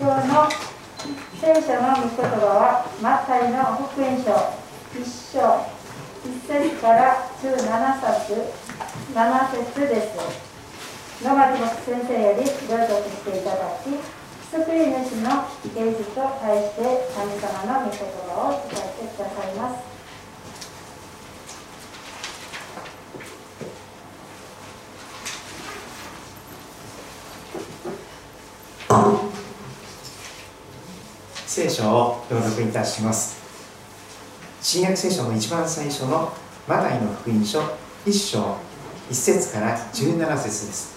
今日の聖書の御言葉はマタイの福音書1章1節から17節7節です。野町牧先生より朗読していただき救い主の芸術と対して神様の御言葉を伝えてくださいます。聖書を朗読いたします。新約聖書の一番最初のマタイの福音書1章1節から17節です。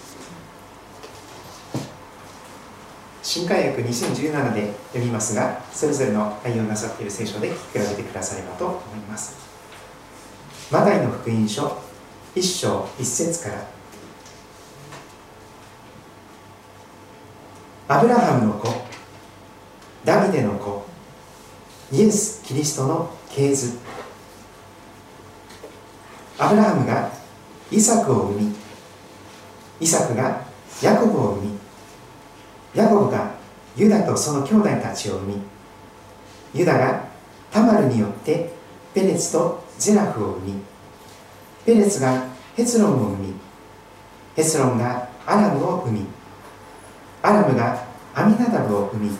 新海訳2017で読みますがそれぞれの対応なさっている聖書で比べてくださればと思います。マタイの福音書1章1節から。アブラハムの子ダビデの子。イエス・キリストの系図。アブラハムがイサクを生みイサクがヤコブを生みヤコブがユダとその兄弟たちを生みユダがタマルによってペレツとゼラフを生みペレツがヘツロンを生みヘツロンがアラムを生みアラムがアミナダブを生み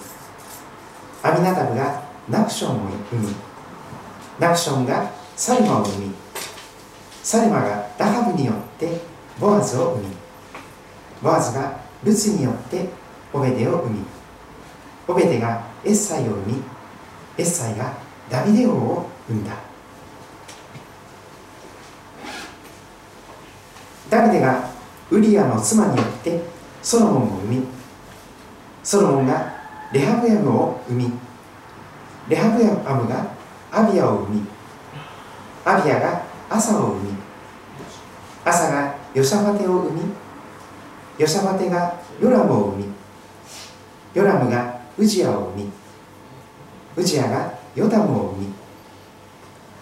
アミナダブがナクションを生みナクションがサルマを生みサルマがラハブによってボアズを生みボアズがルツによってオベデを生みオベデがエッサイを生みエッサイがダビデ王を生んだ。ダビデがウリアの妻によってソロモンを生みソロモンがレハブヤムを生みレハブヤムがアビアを生みアビアがアサを生みアサがヨシャバテを生みヨシャバテがヨラムを生みヨラムがウジアを生みウジアがヨタムを生み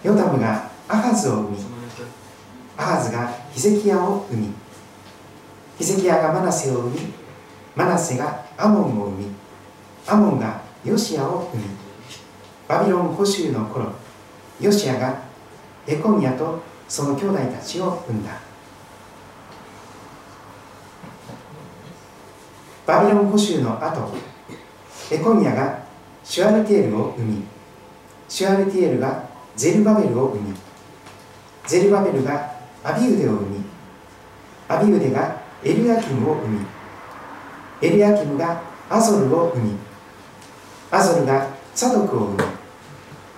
ヨタムがアハズを生みアハズがヒゼキヤを生みヒゼキヤがマナセを生みマナセがアモンを生みアモンがヨシアを生みバビロン捕囚の頃ヨシアがエコミアとその兄弟たちを生んだ。バビロン捕囚の後エコミアがシュアルティエルを生みシュアルティエルがゼルバベルを生みゼルバベルがアビウデを生みアビウデがエルヤキムを生みエルヤキムがアゾルを生みアゾルがサドクを生み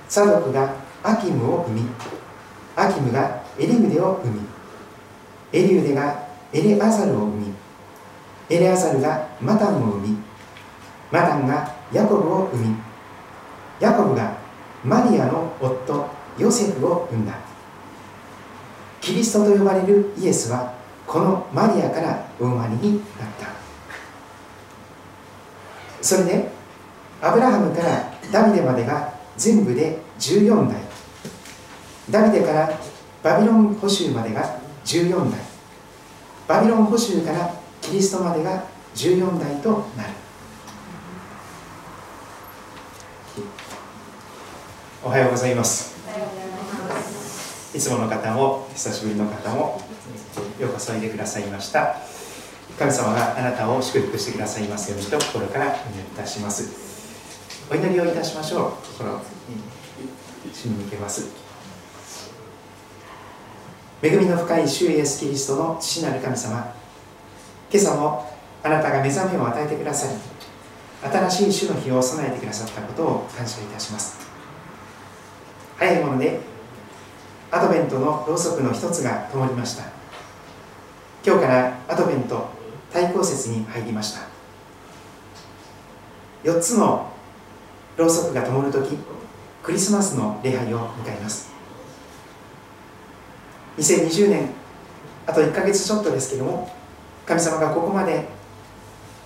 サドクがアキムを生みアキムがエリウデを生みエリウデがエレアザルを生みエレアザルがマタンを生みマタンがヤコブを生みヤコブがマリアの夫ヨセフを生んだ。キリストと呼ばれるイエスはこのマリアからお生まれになった。それでアブラハムからダビデまでが全部で14代。ダビデからバビロン捕囚までが14代。バビロン捕囚からキリストまでが14代となる。おはようございます。いつもの方も久しぶりの方もようこそおいでくださいました。神様があなたを祝福してくださいますようにと心からお祈りいたします。お祈りをいたしましょう。心に主に向けます。恵みの深い主イエスキリストの父なる神様。今朝もあなたが目覚めを与えてくださり新しい主の日を備えてくださったことを感謝いたします。早いものでアドベントのろうそくの一つが灯りました。今日からアドベント対抗節に入りました。4つのろうそくが灯るときクリスマスの礼拝を迎えます。2020年あと1ヶ月ちょっとですけども神様がここまで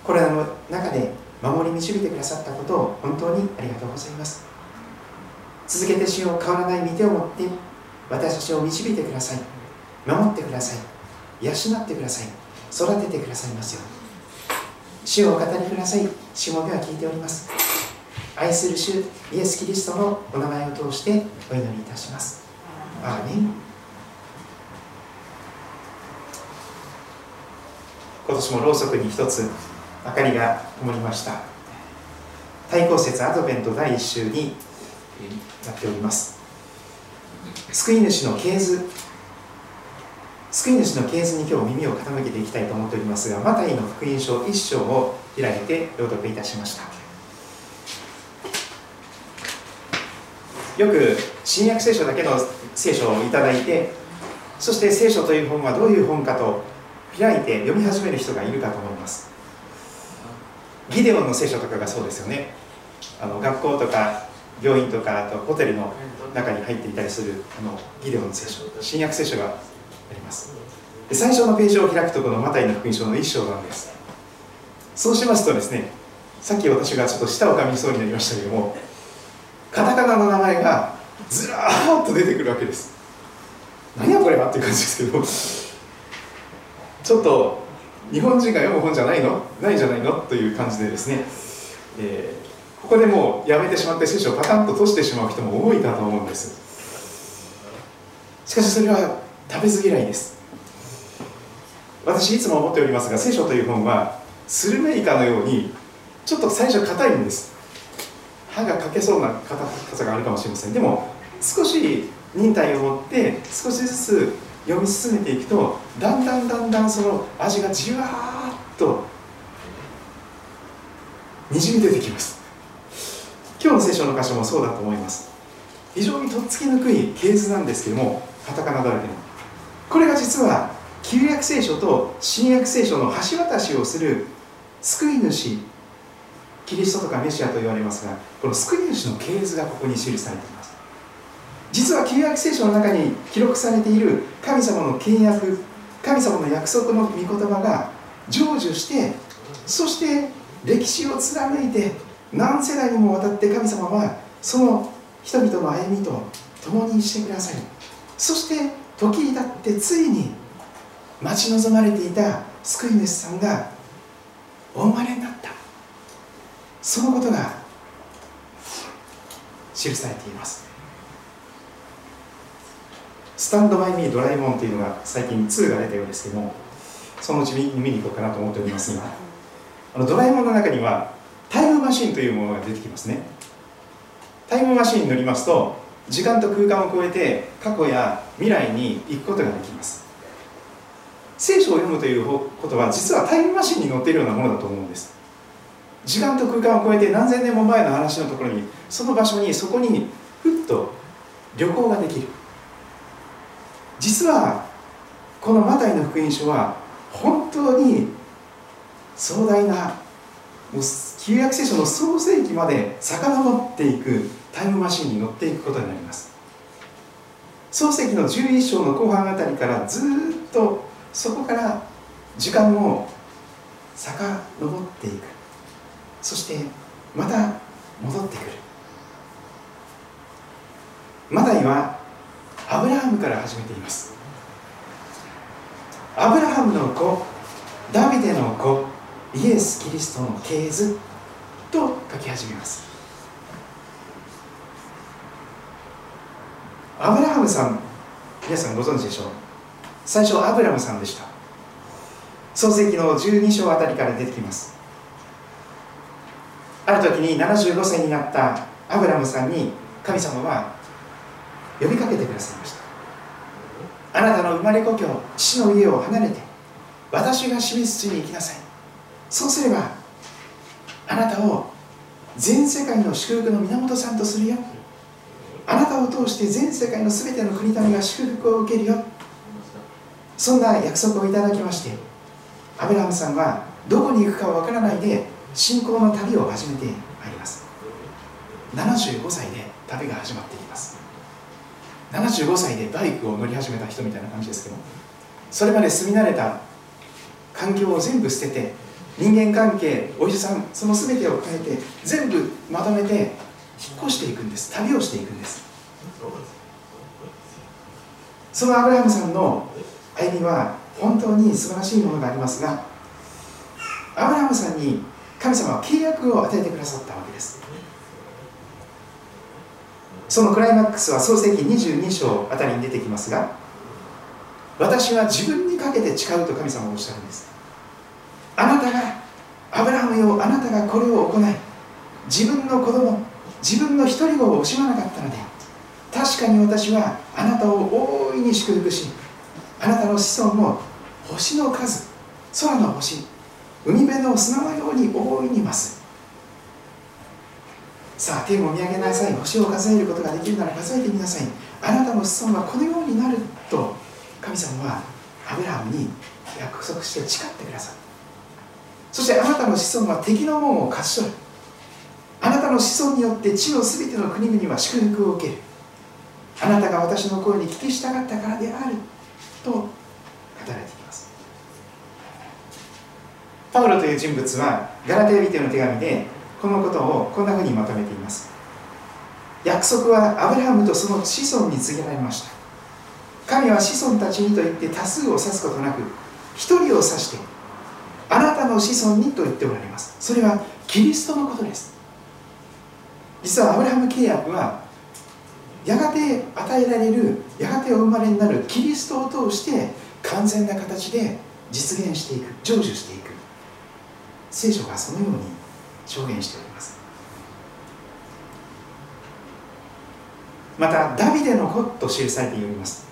コロナの中で守り導いてくださったことを本当にありがとうございます。続けて主を変わらない御手を持って私たちを導いてください。守ってください。養ってください。育ててくださいますよ主をお語りください。しもべは聞いております。愛する主イエス・キリストのお名前を通してお祈りいたします。アーメン今年もろうそくに一つ明かりが灯りました。対抗節アドベント第1週になっております。救い主の系図。救い主の系図に今日耳を傾けていきたいと思っておりますがマタイの福音書1章を開いて朗読いたしましたよく新約聖書だけの聖書をいただいてそして聖書という本はどういう本かと開いて読み始める人がいるかと思います。ギデオンの聖書とかがそうですよね。あの学校とか病院とかあとホテルの中に入っていたりするあのギデオンの聖書新約聖書があります。で最初のページを開くとこのマタイの福音書の一章なんです。そうしますとですねさっき私がちょっと舌を噛みそうになりましたけどもカタカナの名前がずらーっと出てくるわけです。何やこれはっていう感じですけど。ちょっと日本人が読む本じゃないの？ないじゃないの？という感じでですね、えー、ここでもうやめてしまって聖書をパタンと閉じてしまう人も多いかと思うんです。しかしそれは食べず嫌いです。私いつも思っておりますが聖書という本はスルメイカのようにちょっと最初硬いんです。歯が欠けそうな硬さがあるかもしれません。でも少し忍耐を持って少しずつ読み進めていくとだんだんだんだんその味がじわーっとにじみ出てきます。今日の聖書の箇所もそうだと思います。非常にとっつきにくい系図なんですけどもカタカナだらけの。これが実は旧約聖書と新約聖書の橋渡しをする救い主キリストとかメシアと言われますがこの救い主の系図がここに記されています。実は旧約聖書の中に記録されている神様の契約神様の約束の御言葉が成就してそして歴史を貫いて何世代にもわたって神様はその人々の歩みと共にしてください。そして時にたってついに待ち望まれていた救い主さんがお生まれになった。そのことが記されています。スタンドバイミードラえもんというのが最近2が出たようですけどもそのうち見に行こうかなと思っておりますがあのドラえもんの中にはタイムマシンというものが出てきますね。タイムマシンに乗りますと時間と空間を超えて過去や未来に行くことができます。聖書を読むということは実はタイムマシンに乗っているようなものだと思うんです。時間と空間を超えて何千年も前の話のところにその場所にそこにふっと旅行ができる。実はこのマタイの福音書は本当に壮大な旧約聖書の創世紀まで遡っていくタイムマシンに乗っていくことになります。創世紀の11章の後半あたりからずっとそこから時間を遡っていく。そしてまた戻ってくる。マタイはアブラハムから始めています。アブラハムの子ダビデの子イエス・キリストの系図と書き始めます。アブラハムさん皆さんご存知でしょう？最初アブラムさんでした。創世紀の12章あたりから出てきます。ある時に75歳になったアブラムさんに神様は呼びかけてくださいました。あなたの生まれ故郷父の家を離れて私が示す地に行きなさい。そうすればあなたを全世界の祝福の源さんとするよ。あなたを通して全世界の全ての国民が祝福を受けるよ。そんな約束をいただきましてアブラハムさんはどこに行くかわからないで信仰の旅を始めてまいります。75歳で旅が始まっていきます。75歳でバイクを乗り始めた人みたいな感じですけどそれまで住み慣れた環境を全部捨てて人間関係お医者さんその全てを変えて全部まとめて引っ越していくんです。旅をしていくんです。そのアブラハムさんの歩みは本当に素晴らしいものがありますがアブラハムさんに神様は契約を与えてくださったわけです。そのクライマックスは創世記22章あたりに出てきますが私は自分にかけて誓うと神様はおっしゃるんです。あなたがアブラハムよあなたがこれを行い自分の子供自分の一人を惜しまなかったので確かに私はあなたを大いに祝福しあなたの子孫も星の数空の星海辺の砂のように大いに増す。さあ天を見上げなさい。星を数えることができるなら数えてみなさい。あなたの子孫はこのようになると神様はアブラハムに約束して誓ってくださる。そしてあなたの子孫は敵の門を勝ち取る。あなたの子孫によって地のすべての国々は祝福を受ける。あなたが私の声に聞き従ったからである。と語られています。パウロという人物はガラテヤ人の手紙でこのことをこんなふうにまとめています。約束はアブラハムとその子孫に告げられました。神は子孫たちにと言って多数を指すことなく一人を指してあなたの子孫にと言っておられます。それはキリストのことです。実はアブラハム契約はやがて与えられるやがてお生まれになるキリストを通して完全な形で実現していく成就していく。聖書がそのように証言しております。またダビデの子と記されております。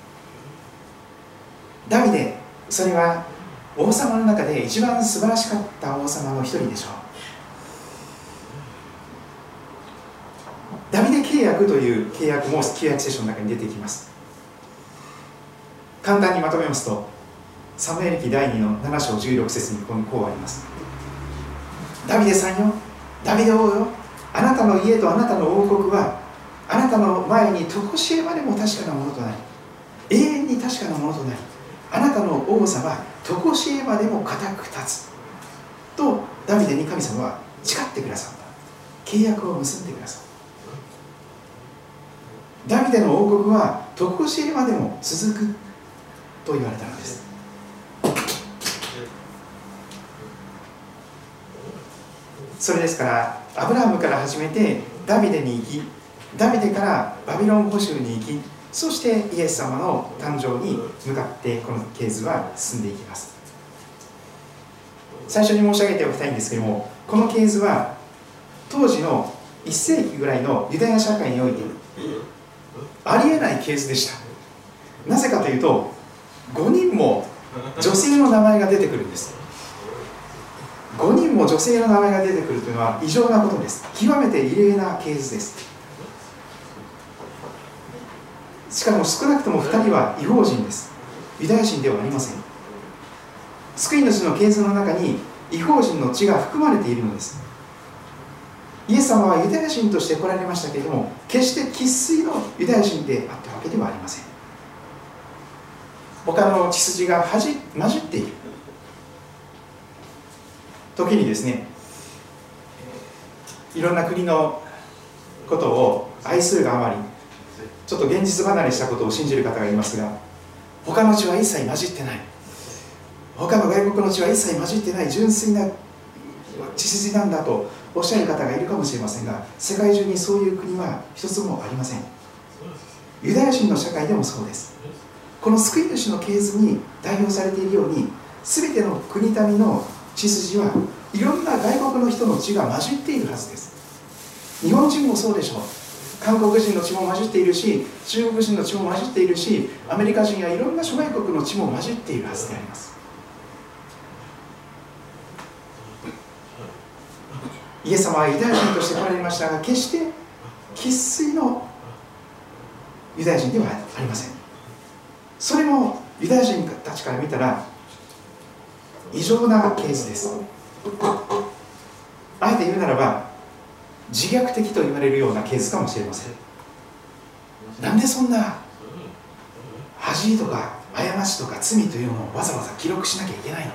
ダビデそれは王様の中で一番素晴らしかった王様の一人でしょう。ダビデ契約という契約も旧約聖書の中に出てきます。簡単にまとめますとサムエル記第2の7章16節にこうあります。ダビデさんよ。ダビデ王よ。あなたの家とあなたの王国はあなたの前に常しえまでも確かなものとなり永遠に確かなものとなりあなたの王座は常しえまでも固く立つ。とダビデに神様は誓ってくださった。契約を結んでくださった。ダビデの王国は常しえまでも続く。と言われたのです。それですからアブラハムから始めてダビデに行きダビデからバビロン捕囚に行きそしてイエス様の誕生に向かってこの系図は進んでいきます。最初に申し上げておきたいんですけどもこの系図は当時の1世紀ぐらいのユダヤ社会においてありえない系図でした。なぜかというと5人も女性の名前が出てくるんです。5人も女性の名前が出てくるというのは異常なことです。極めて異例なケースです。しかも少なくとも2人は違法人です。ユダヤ人ではありません。救い主の系図の中に違法人の血が含まれているのです。イエス様はユダヤ人として来られましたけれども決して生粋のユダヤ人であったわけではありません。他の血筋が混じっている。時にですねいろんな国のことを愛するがあまりちょっと現実離れしたことを信じる方がいますが他の血は一切混じってない。他の外国の血は一切混じってない。純粋な血筋なんだとおっしゃる方がいるかもしれませんが世界中にそういう国は一つもありません。ユダヤ人の社会でもそうです。この救い主の系図に代表されているように全ての国民の血筋はいろんな外国の人の血が混じっているはずです。日本人もそうでしょう。韓国人の血も混じっているし中国人の血も混じっているしアメリカ人やいろんな諸外国の血も混じっているはずであります。イエス様はユダヤ人として来られましたが決して生粋のユダヤ人ではありません。それもユダヤ人たちから見たら異常なケースです。あえて言うならば自虐的と言われるようなケースかもしれません。なんでそんな恥とか過ちとか罪というのをわざわざ記録しなきゃいけないの？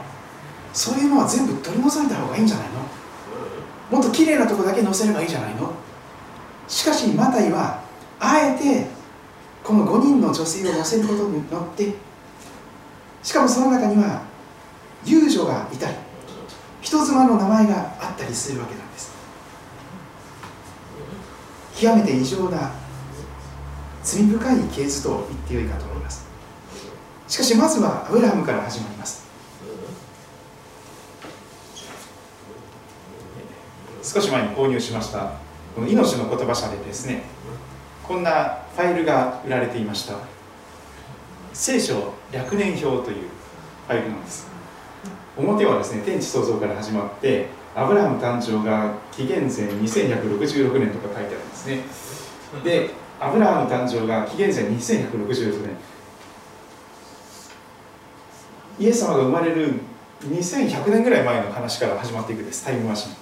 そういうのは全部取り除いた方がいいんじゃないの？もっと綺麗なとこだけ載せればいいじゃないの？しかしマタイはあえてこの5人の女性を載せることによってしかもその中には遊女がいたり人妻の名前があったりするわけなんです。極めて異常な罪深い系図と言ってよいかと思います。しかしまずはアブラハムから始まります。少し前に購入しましたこの命の言葉社でですね。こんなファイルが売られていました。聖書略年表というファイルなんです。表はですね天地創造から始まってアブラハム誕生が紀元前2166年とか書いてあるんですね。でアブラハム誕生が紀元前2166年イエス様が生まれる2100年ぐらい前の話から始まっていくですタイムマシン。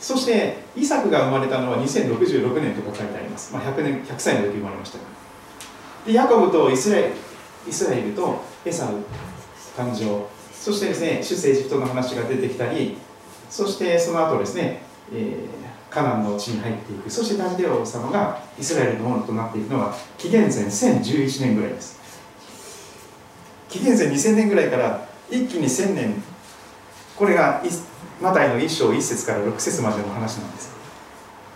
そしてイサクが生まれたのは2066年とか書いてあります、まあ、100年100歳の時生まれましたでヤコブとイスラエルイスラエルとエサウ誕生。そしてですね出世エジプトの話が出てきたりそしてその後ですね、えー、カナンの地に入っていく。そしてダビデ王様がイスラエルのものとなっていくのは紀元前1011年ぐらいです。紀元前2000年ぐらいから一気に1000年これがマタイの1章1節から6節までの話なんです。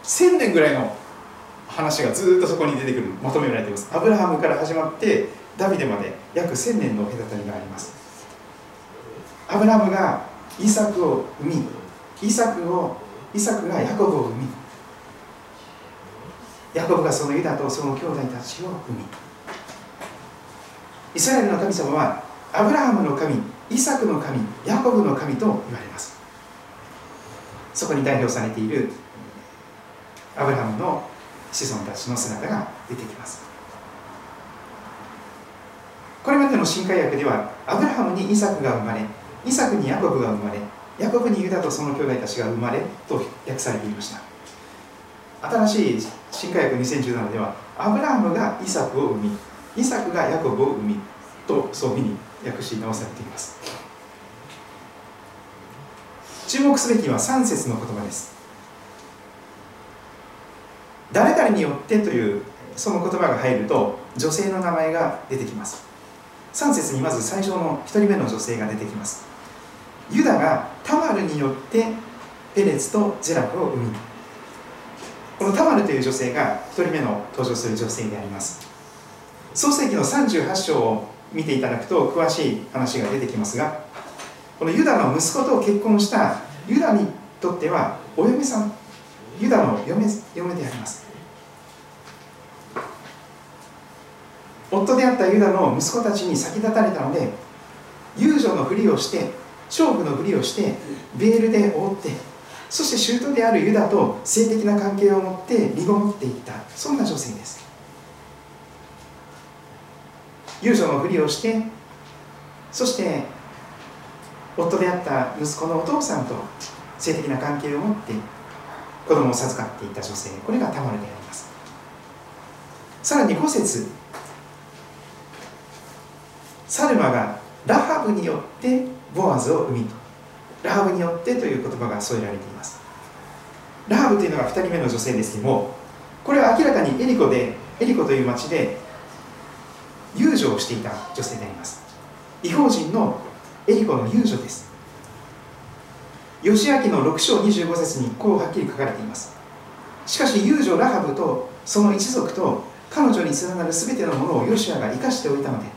1000年ぐらいの話がずっとそこに出てくるまとめられています。アブラハムから始まってダビデまで約1000年の隔たりがあります。アブラムがイサクを生みイサクをイサクがヤコブを生みヤコブがそのユダとその兄弟たちを生みイスラエルの神様はアブラハムの神イサクの神ヤコブの神と言われます。そこに代表されているアブラハムの子孫たちの姿が出てきます。これまでの新海訳ではアブラハムにイサクが生まれイサクにヤコブが生まれヤコブにユダとその兄弟たちが生まれと訳されていました。新しい新海訳2017ではアブラハムがイサクを生みイサクがヤコブを生みとそういうふうに訳し直されています。注目すべきは3節の言葉です。誰々によってというその言葉が入ると女性の名前が出てきます。3節にまず最初の1人目の女性が出てきます。ユダがタマルによってペレツとゼラクを生みこのタマルという女性が1人目の登場する女性であります。創世紀の38章を見ていただくと詳しい話が出てきますがこのユダの息子と結婚したユダにとってはお嫁さんユダの嫁嫁であります。夫であったユダの息子たちに先立たれたので遊女のふりをして娼婦のふりをしてベールで覆ってそして舅であるユダと性的な関係を持って身ごもっていった。そんな女性です。遊女のふりをしてそして夫であった息子のお父さんと性的な関係を持って子供を授かっていた女性。これがタマルであります。さらに5節サルマがラハブによってボアズを生みラハブによってという言葉が添えられています。ラハブというのが2人目の女性ですけどもこれは明らかにエリコでエリコという町で遊女をしていた女性であります。違法人のエリコの遊女です。義明の6章25節にこうはっきり書かれています。しかし遊女ラハブとその一族と彼女につながる全てのものをヨシアが生かしておいたので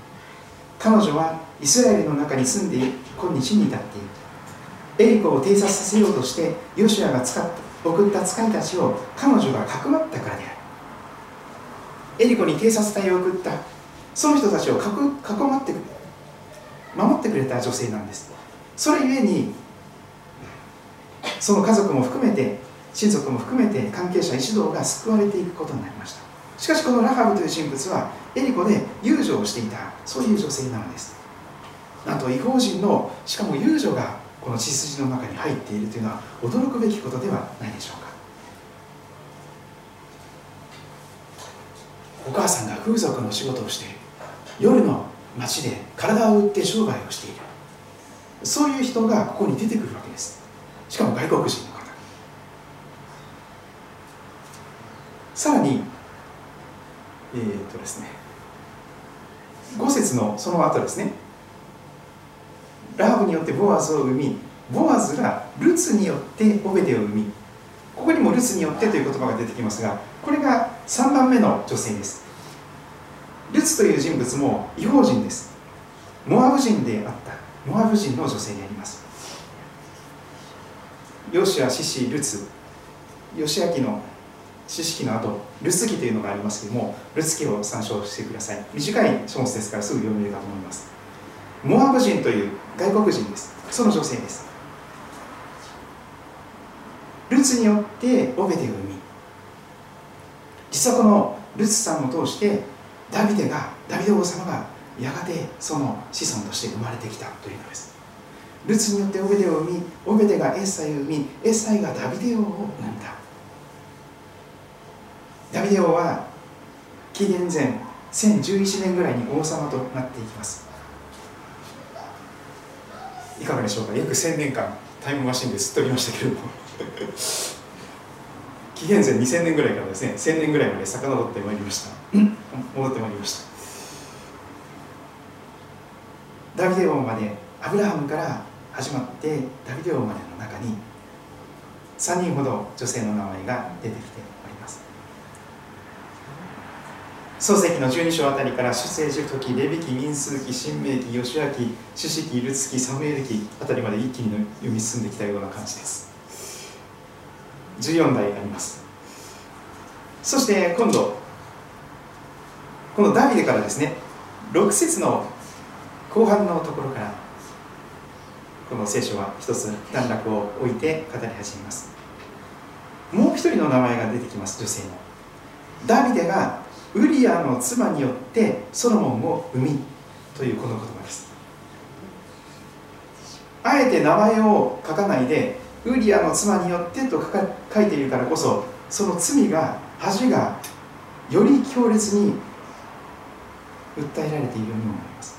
彼女はイスラエルの中に住んで今日に至っている。エリコを偵察させようとしてヨシュアが使っ送った使いたちを彼女がかくまったからである。エリコに偵察隊を送った。その人たちをかく囲まってくれ。守ってくれた女性なんです。それゆえにその家族も含めて親族も含めて関係者一同が救われていくことになりました。しかしこのラハブという人物はエリコで遊女をしていたそういう女性なのです。なんと違法人のしかも遊女がこの血筋の中に入っているというのは驚くべきことではないでしょうか。お母さんが風俗の仕事をして夜の街で体を売って商売をしている。そういう人がここに出てくるわけです。しかも外国人の方。さらにえー、っとですね5節のその後ですね。ラハブによってボアズを生みボアズがルツによってオベデを生みここにもルツによってという言葉が出てきますがこれが3番目の女性です。ルツという人物も違法人です。モアブ人であったモアブ人の女性であります。ヨシア、シシ、ルツヨシア記の知識の後ルツ記というのがありますけれどもルツ記を参照してください。短い書物ですからすぐ読めるかと思います。モアブ人という外国人です。その女性です。ルツによってオベデを生み実はこのルツさんを通してダビデがダビデ王様がやがてその子孫として生まれてきたというのです。ルツによってオベデを生みオベデがエッサイを生みエッサイがダビデ王を生んだ。ダビデ王は紀元前1011年ぐらいに王様となっていきます。いかがでしょうか？約1000年間タイムマシンですっとりましたけれども。紀元前2000年ぐらいからですね1000年ぐらいまで遡ってまいりました。戻ってまいりました。ダビデ王までアブラハムから始まってダビデ王までの中に3人ほど女性の名前が出てきております漱石の12章あたりから出世時時レビ記民数記新明記義明記朱子記ルツ記サムエル記あたりまで一気に読み進んできたような感じです。14代あります。そして今度このダビデからですね6節の後半のところからこの聖書は一つ段落を置いて語り始めます。もう一人の名前が出てきます女性の。ダビデがウリアの妻によってソロモンを生みというこの言葉です。あえて名前を書かないでウリアの妻によってと書いているからこそその罪が恥がより強烈に訴えられているように思います。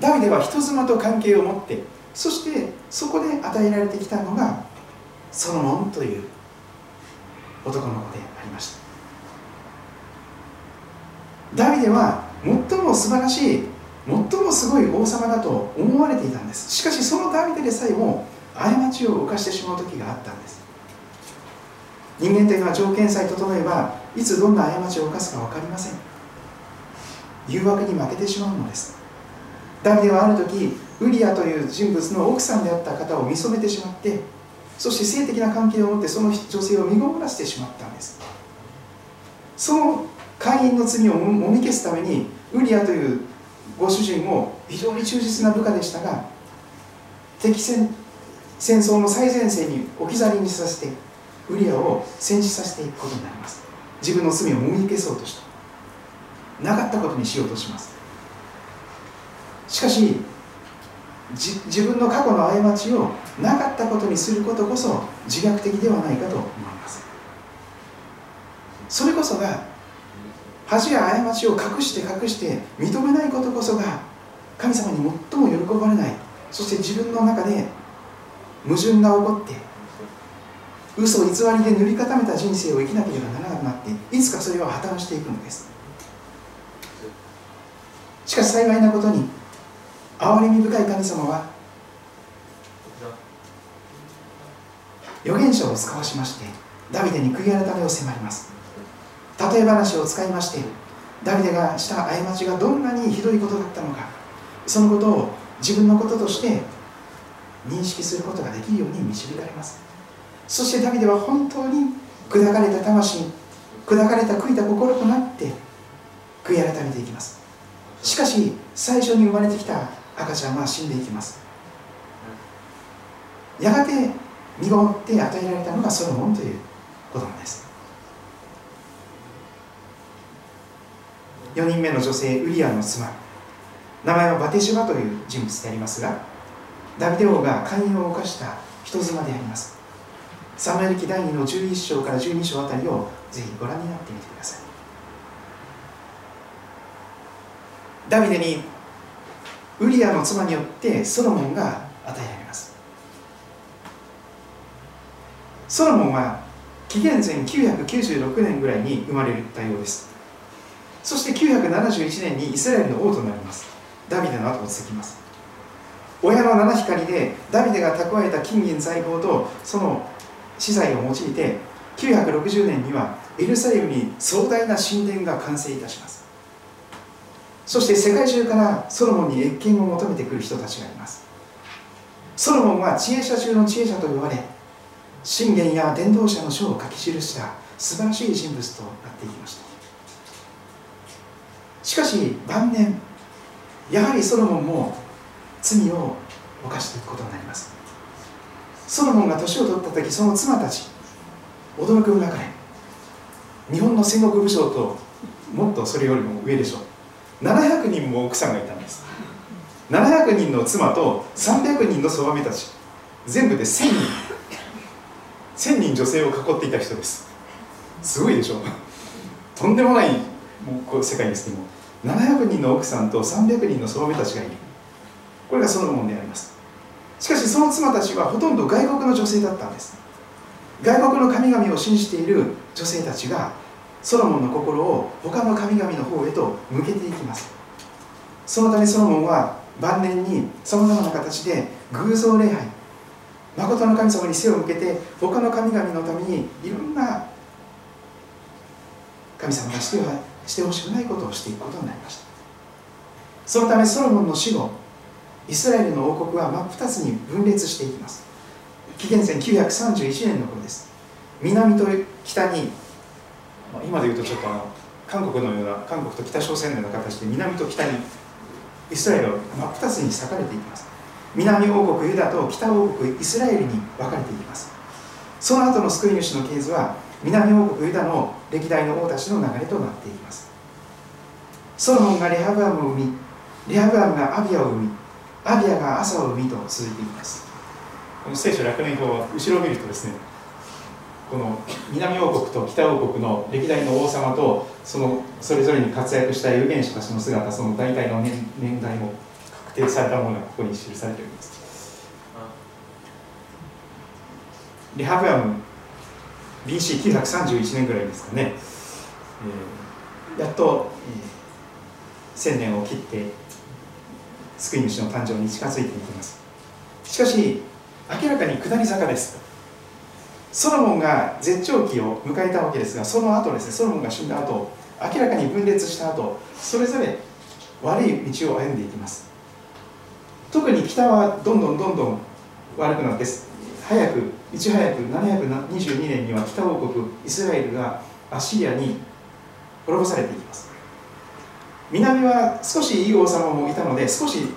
ダビデは人妻と関係を持ってそしてそこで与えられてきたのがソロモンという男の子でありました。ダビデは最も素晴らしい最もすごい王様だと思われていたんです。しかしそのダビデでさえも過ちを犯してしまう時があったんです。人間というのは条件さえ整えばいつどんな過ちを犯すか分かりません。誘惑に負けてしまうのです。ダビデはある時ウリアという人物の奥さんであった方を見初めてしまってそして性的な関係を持ってその女性を身ごもらせてしまったんです。その会員の罪をもみ消すためにウリアというご主人も非常に忠実な部下でしたが敵戦戦争の最前線に置き去りにさせてウリアを戦死させていくことになります。自分の罪をもみ消そうとした。なかったことにしようとします。しかし自分の過去の過ちをなかったことにすることこそ自虐的ではないかと思います。それこそが恥や過ちを隠して隠して認めないことこそが神様に最も喜ばれないそして自分の中で矛盾が起こって嘘偽りで塗り固めた人生を生きなければならなくなっていつかそれは破綻していくのです。しかし幸いなことに憐れみ深い神様は預言者を使わしましてダビデに悔い改めを迫ります。例え話を使いましてダビデがした過ちがどんなにひどいことだったのかそのことを自分のこととして認識することができるように導かれます。そしてダビデは本当に砕かれた魂砕かれた悔いた心となって悔い改めていきます。しかし最初に生まれてきた赤ちゃんは死んでいきます。やがて身ごもって与えられたのがソロモンという子供です。4人目の女性ウリアの妻。名前はバテシュバという人物でありますがダビデ王が寛容を犯した人妻であります。サムエル記第2の11章から12章あたりをぜひご覧になってみてください。ダビデにウリアの妻によってソロモンが与えられます。ソロモンは紀元前996年ぐらいに生まれたようです。そして971年にイスラエルの王となります。ダビデの後を継ぎます。親の七光でダビデが蓄えた金銀財宝とその資材を用いて960年にはエルサレムに壮大な神殿が完成いたします。そして世界中からソロモンに謁見を求めてくる人たちがいます。ソロモンは知恵者中の知恵者と呼ばれ信玄や伝道者の書を書き記した素晴らしい人物となっていきました。しかし晩年やはりソロモンも罪を犯していくことになります。ソロモンが年を取った時その妻たち驚く中で日本の戦国武将ともっとそれよりも上でしょう。700人も奥さんがいたんです。700人の妻と300人のそばめたち。全部で1000人。1000人女性を囲っていた人です。すごいでしょう。とんでもないもうこう世界ですけども700人の奥さんと300人のそばめたちがいる。これがそのものであります。しかしその妻たちはほとんど外国の女性だったんです。外国の神々を信じている女性たちがソロモンの心を他の神々の方へと向けていきます。そのためソロモンは晩年にさまざまな形で偶像礼拝誠の神様に背を向けて他の神々のためにいろんな神様がしてはしてほしくないことをしていくことになりました。そのためソロモンの死後イスラエルの王国は真っ二つに分裂していきます。紀元前931年の頃です。南と北に今で言うとちょっとあの韓国のような韓国と北朝鮮のような形で南と北にイスラエルは真っ二つに裂かれていきます。南王国ユダと北王国イスラエルに分かれていきます。その後の救い主の系図は南王国ユダの歴代の王たちの流れとなっていきます。ソロモンがレハブアムを生みレハブアムがアビアを生みアビアが朝を生みと続いています。この聖書楽年表は後ろを見るとですねこの南王国と北王国の歴代の王様とそのそれぞれに活躍した有権者たちの姿その大体の年年代も確定されたものがここに記されております。レハブアム BC931 年ぐらいですかね、えー、やっと、えー、1000年を切って救い主の誕生に近づいていきます。しかし明らかに下り坂です。ソロモンが絶頂期を迎えたわけですがその後ですねソロモンが死んだ後明らかに分裂した後それぞれ悪い道を歩んでいきます。特に北はどんどんどんどん悪くなって早くいち早く722年には北王国イスラエルがアッシリアに滅ぼされていきます。南は少しいい王様もいたので少し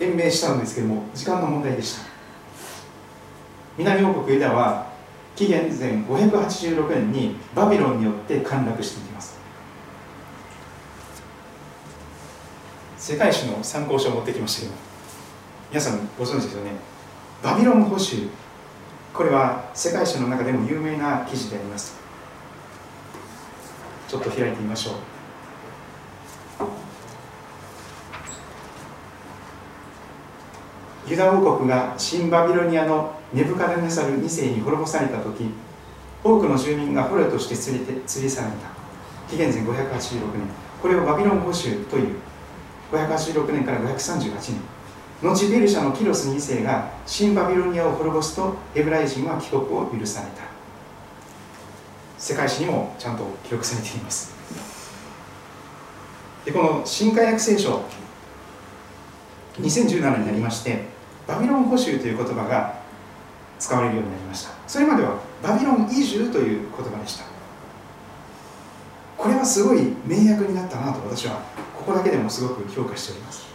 延命したんですけども時間の問題でした。南王国ユダは紀元前586年にバビロンによって陥落していきます。世界史の参考書を持ってきましたけど皆さんご存知ですよね。バビロン保守これは世界史の中でも有名な記事であります。ちょっと開いてみましょう。ユダ王国が新バビロニアのネブカデネサル2世に滅ぼされた時多くの住民が捕虜として連れて連れ去られた。紀元前586年。これをバビロン保守という。586年から538年。後ベルシャのキロス2世が新バビロニアを滅ぼすとヘブライ人は帰国を許された。世界史にもちゃんと記録されています。でこの新海約聖書2017年になりましてバビロン捕囚という言葉が使われるようになりました。それまではバビロン移住という言葉でした。これはすごい名訳になったなと私はここだけでもすごく評価しております。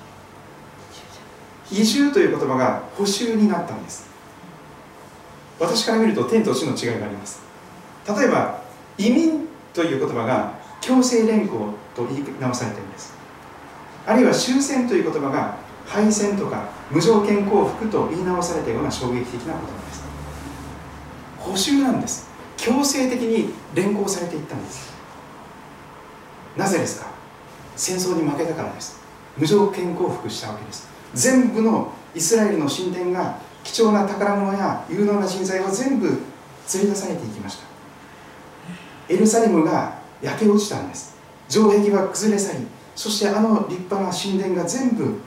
移住という言葉が補修になったんです。私から見ると天と地の違いがあります。例えば移民という言葉が強制連行と言い直されているんです。あるいは終戦という言葉が敗戦とか無条件降伏と言い直されたような衝撃的な言葉です。補修なんです。強制的に連行されていったんです。なぜですか？戦争に負けたからです。無条件降伏したわけです。全部のイスラエルの神殿が貴重な宝物や有能な人材は全部連れ出されていきました。エルサレムが焼け落ちたんです。城壁は崩れ去りそしてあの立派な神殿が全部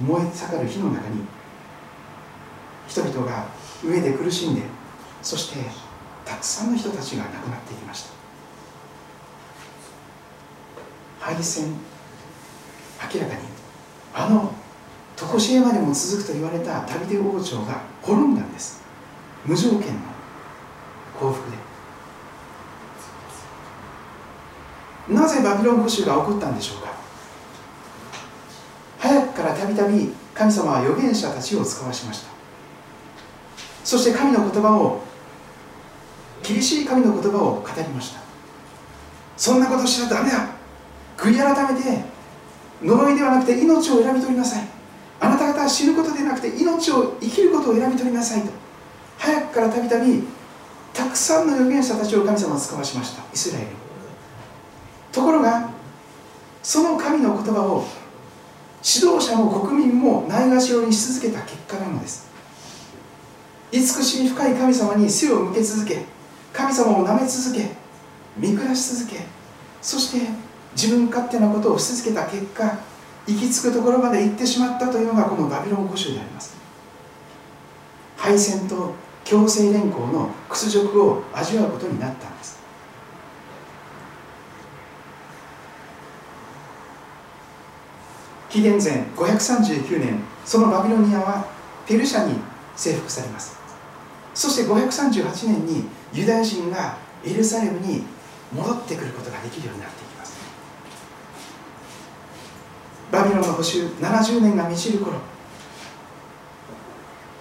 燃え盛る火の中に人々が上で苦しんでそしてたくさんの人たちが亡くなっていきました。敗戦明らかにあの常しえまでも続くと言われたダビデ王朝が滅んだんです。無条件の幸福で。なぜバビロン保守が起こったんでしょうか。早くからたびたび神様は預言者たちを使わしました。そして神の言葉を厳しい神の言葉を語りました。そんなことしちゃダメだ。悔い改めて呪いではなくて命を選び取りなさい。た方は死ぬことでなくて命を生きることを選び取りなさいと。早くからたびたびたくさんの預言者たちを神様は使わしました。イスラエル。ところがその神の言葉を指導者も国民もないがしろにし続けた結果なのです。慈しみ深い神様に背を向け続け神様を舐め続け見下し続けそして自分勝手なことをし続けた結果行き着くところまで行ってしまったというのがこのバビロン五州であります。敗戦と強制連行の屈辱を味わうことになったんです。紀元前539年そのバビロニアはペルシャに征服されます。そして538年にユダヤ人がエルサレムに戻ってくることができるようになっていきます。バビロンの補修70年が満ちる頃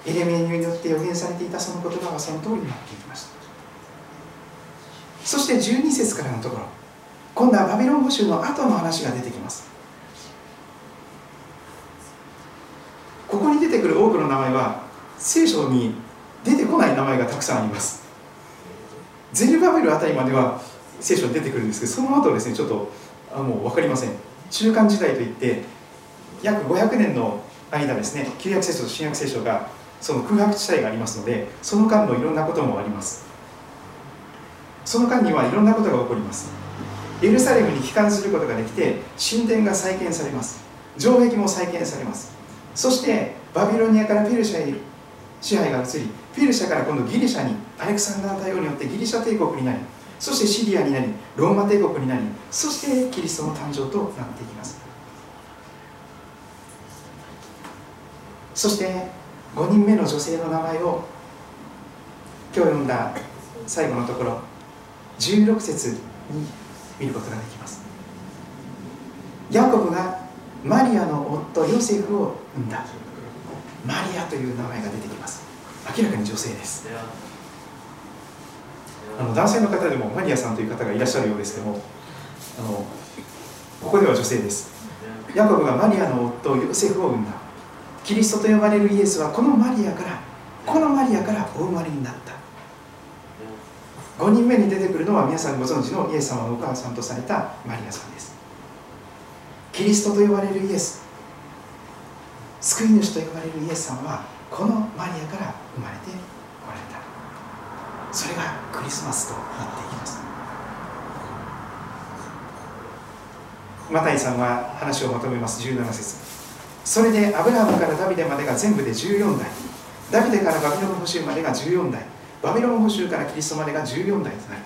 エレミエによって予言されていたその言葉はその通りになっていきました。そして12節からのところ今度はバビロン捕囚の後の話が出てきます。ここに出てくる多くの名前は聖書に出てこない名前がたくさんあります。ゼルバベルあたりまでは聖書に出てくるんですけどその後ですねちょっとあもう分かりません。中間時代といって約500年の間ですね旧約聖書と新約聖書がその空白地帯がありますのでその間のいろんなこともあります。その間にはいろんなことが起こります。エルサレムに帰還することができて神殿が再建されます。城壁も再建されます。そしてバビロニアからペルシャへ支配が移りペルシャから今度ギリシャにアレクサンダー大王によってギリシャ帝国になりそしてシリアになりローマ帝国になりそしてキリストの誕生となっていきます。そして5人目の女性の名前を今日読んだ最後のところ16節に見ることができます。ヤコブがマリアの夫ヨセフを産んだ。マリアという名前が出てきます。明らかに女性です。あの男性の方でもマリアさんという方がいらっしゃるようですけどもあのここでは女性です。ヤコブがマリアの夫ヨセフを産んだ。キリストと呼ばれるイエスはこのマリアからこのマリアからお生まれになった。5人目に出てくるのは皆さんご存知のイエス様のお母さんとされたマリアさんです。キリストと呼ばれるイエス。救い主と呼ばれるイエス様はこのマリアから生まれてそれがクリスマスとなっていきます。マタイさんは話をまとめます。17節。それでアブラハムからダビデまでが全部で14代。ダビデからバビロン捕囚までが14代。バビロン捕囚からキリストまでが14代となる。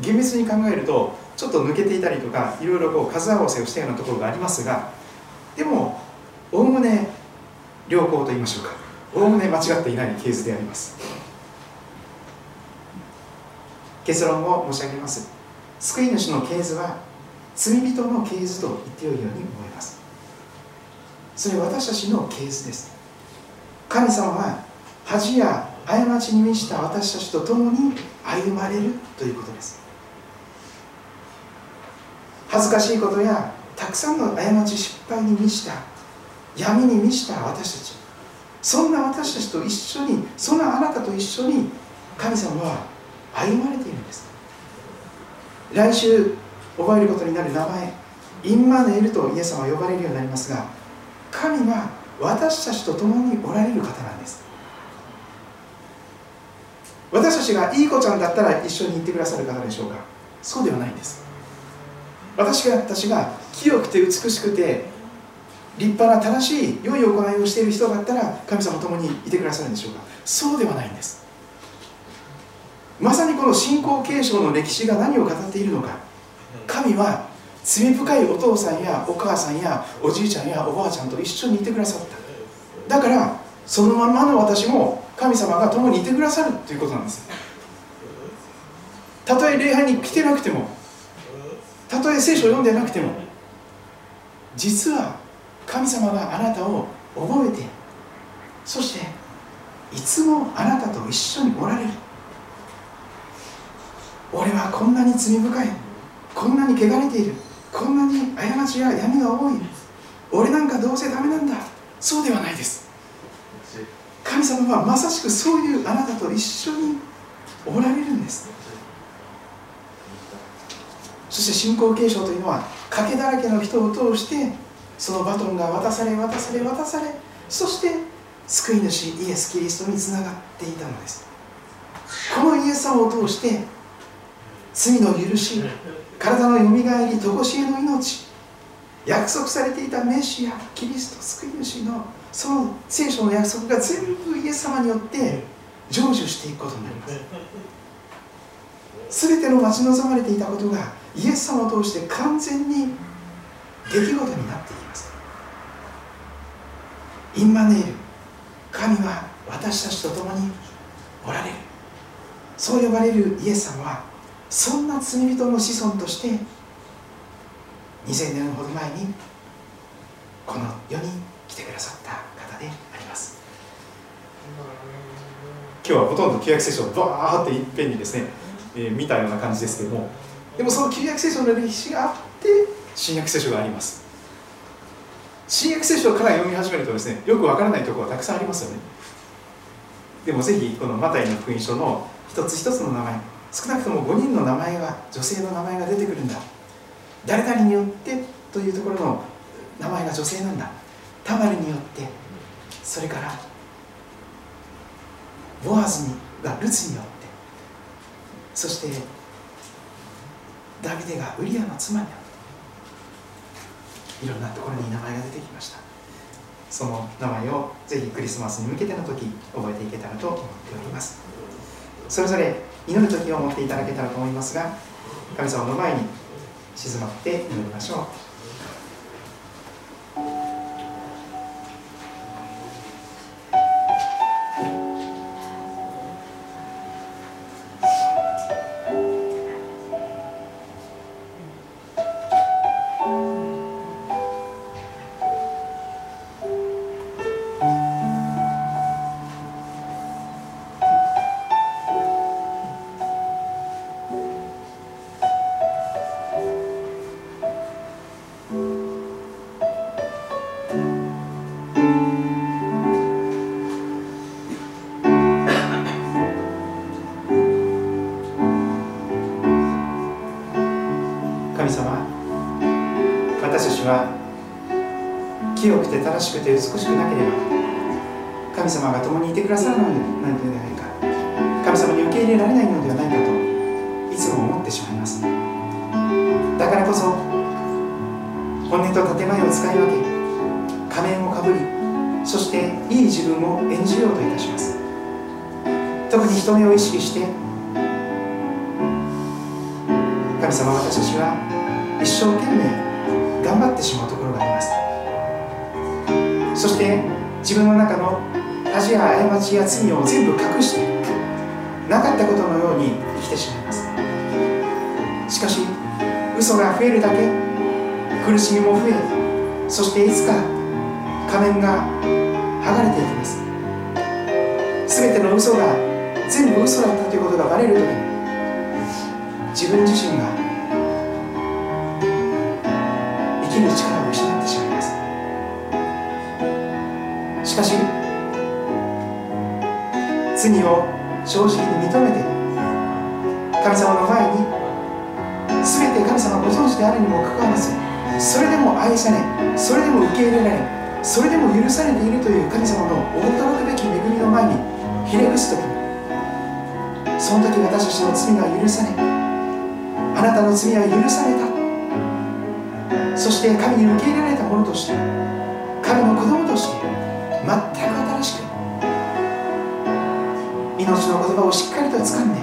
厳密に考えるとちょっと抜けていたりとかいろいろこう数合わせをしたようなところがありますがでもおおむね良好と言いましょうか。おおむね間違っていないケースであります。結論を申し上げます。救い主の系図は罪人の系図と言ってよいように思います。それは私たちの系図です。神様は恥や過ちに満ちた私たちと共に歩まれるということです。恥ずかしいことやたくさんの過ち失敗に満ちた闇に満ちた私たち。そんな私たちと一緒にそんなあなたと一緒に神様は歩まれ来週覚えることになる名前インマネールとイエス様は呼ばれるようになりますが神は私たちと共におられる方なんです。私たちがいい子ちゃんだったら一緒に行ってくださる方でしょうか？そうではないんです。私たちが清くて美しくて立派な正しい良い行いをしている人だったら神様と共にいてくださるんでしょうか？そうではないんです。まさにこの信仰継承の歴史が何を語っているのか。神は罪深いお父さんやお母さんやおじいちゃんやおばあちゃんと一緒にいてくださった。だからそのままの私も神様が共にいてくださるということなんです。たとえ礼拝に来てなくてもたとえ聖書を読んでなくても実は神様があなたを覚えてそしていつもあなたと一緒におられる。俺はこんなに罪深い。こんなに汚れている。こんなに過ちや闇が多い。俺なんかどうせダメなんだ。そうではないです。神様はまさしくそういうあなたと一緒におられるんです。そして信仰継承というのは賭けだらけの人を通してそのバトンが渡され渡され渡されそして救い主イエス・キリストにつながっていたのです。このイエス様を通して罪の許し体のよみがえり常しえの命。約束されていたメシアキリスト救い主のその聖書の約束が全部イエス様によって成就していくことになります。全ての待ち望まれていたことがイエス様を通して完全に出来事になっていきます。インマネール神は私たちと共におられる。そう呼ばれるイエス様はそんな罪人の子孫として2000年ほど前にこの世に来てくださった方であります。今日はほとんど旧約聖書をバーっていっぺんにですね、えー、見たような感じですけどもでもその旧約聖書の歴史があって新約聖書があります。新約聖書をから読み始めるとですねよくわからないところがたくさんありますよね。でもぜひこのマタイの福音書の一つ一つの名前少なくとも5人の名前が女性の名前が出てくるんだ。誰々によってというところの名前が女性なんだ。タマルによってそれからボアズにがルツによって。そしてダビデがウリアの妻によって。いろんなところに名前が出てきました。その名前をぜひクリスマスに向けての時覚えていけたらと思っております。それぞれ祈る時を持っていただけたらと思いますが神様の前に静まって祈りましょう。正しくて美しくなければ神様が共にいてくださるのではないか。神様に受け入れられないのではないかといつも思ってしまいます。だからこそ本音と建前を使い分け仮面をかぶりそしていい自分を演じようといたします。特に人目を意識して神様私たちは一生懸命頑張ってしまう。自分の中の恥や過ちや罪を全部隠してなかったことのように生きてしまいます。しかし嘘が増えるだけ苦しみも増えそしていつか仮面が剥がれていきます。全ての嘘が全部嘘だったということがバレるときに自分自身が生きる力を失っかし罪を正直に認めて神様の前に全て神様ご存知であるにもかかわらずそれでも愛されそれでも受け入れられそれでも許されているという神様の驚くべき恵みの前にひれ伏す時その時私たちの罪が許されあなたの罪は許された。そして神に受け入れられたものとして神の子供全く新しく命の言葉をしっかりと掴んで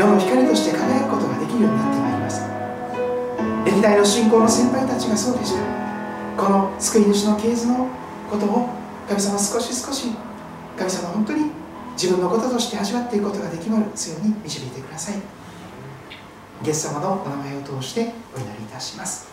世の光として輝くことができるようになってまいります歴代の信仰の先輩たちがそうでしたこの救い主の系図のことを神様少し少し神様本当に自分のこととして味わっていくことができますように導いてくださいイエス様のお名前を通してお祈りいたします。